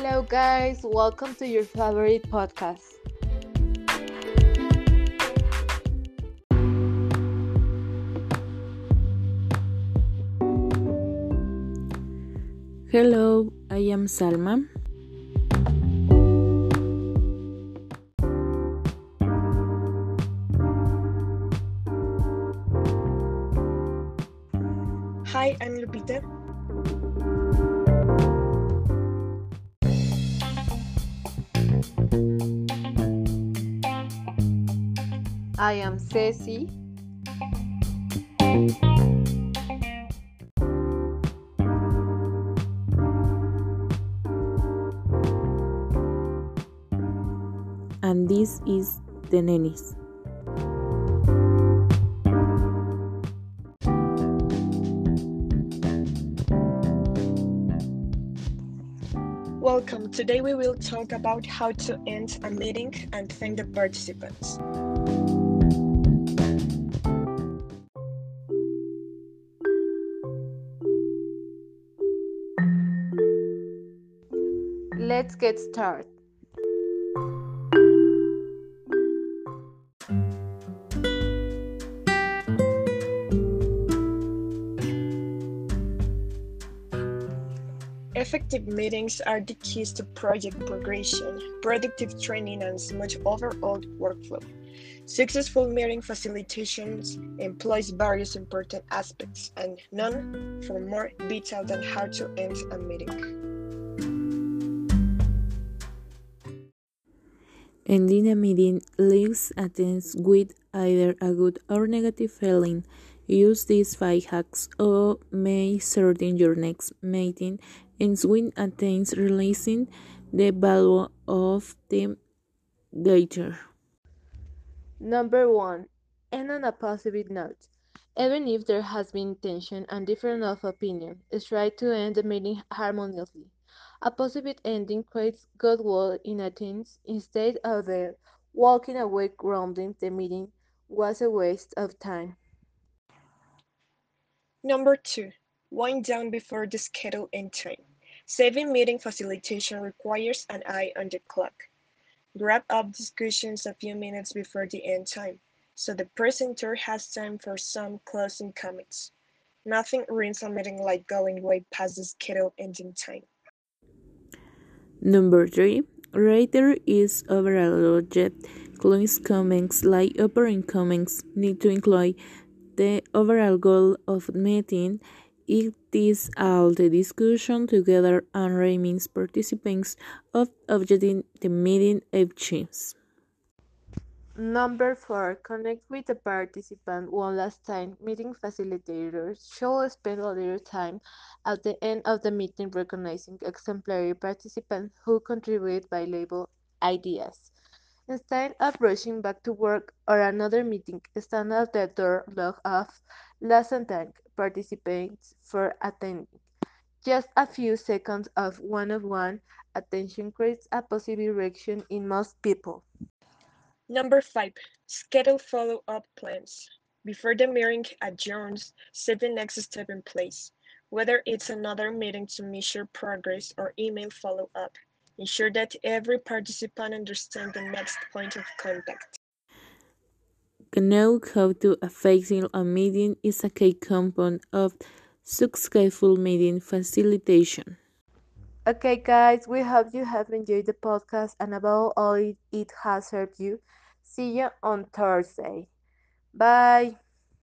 Hello, guys, welcome to your favorite podcast. Hello, I am Salma. Hi, I'm Lupita. I am Ceci. And this is the Nenis. Welcome. Today we will talk about how to end a meeting and thank the participants. Let's get started. Effective meetings are the keys to project progression, productive training, and smooth overall workflow. Successful meeting facilitations employs various important aspects, and none for more detail than how to end a meeting. Meeting leaves attendance with either a good or negative feeling. Use these five hacks or may shorten your next meeting and swing attends releasing the value of the data. Number one, end on a positive note. Even if there has been tension and difference of opinion, try to end the meeting harmoniously. A positive ending creates goodwill in attendance instead of the walking away grumbling the meeting was a waste of time. Number two, wind down before the scheduled end time. Saving meeting facilitation requires an eye on the clock. Wrap up discussions a few minutes before the end time, so the presenter has time for some closing comments. Nothing ruins a meeting like going way past the scheduled ending time. Number three, writer is overall object. Close comments like opening comments need to include the overall goal of meeting. It is all the discussion together and remains participants of objecting the meeting objectives. Number four, connect with the participant one last time. Meeting facilitators should spend a little time at the end of the meeting recognizing exemplary participants who contribute valuable ideas. Instead of rushing back to work or another meeting, stand at the door, log off, last and thank participants for attending. Just a few seconds of one-on-one attention creates a positive reaction in most people. Number five, schedule follow up plans. Before the meeting adjourns, set the next step in place, whether it's another meeting to measure progress or email follow up. Ensure that every participant understands the next point of contact. Know how to facing a meeting is a key component of successful meeting facilitation. Okay, guys, we hope you have enjoyed the podcast and above all, it, has helped you. See you on Thursday. Bye.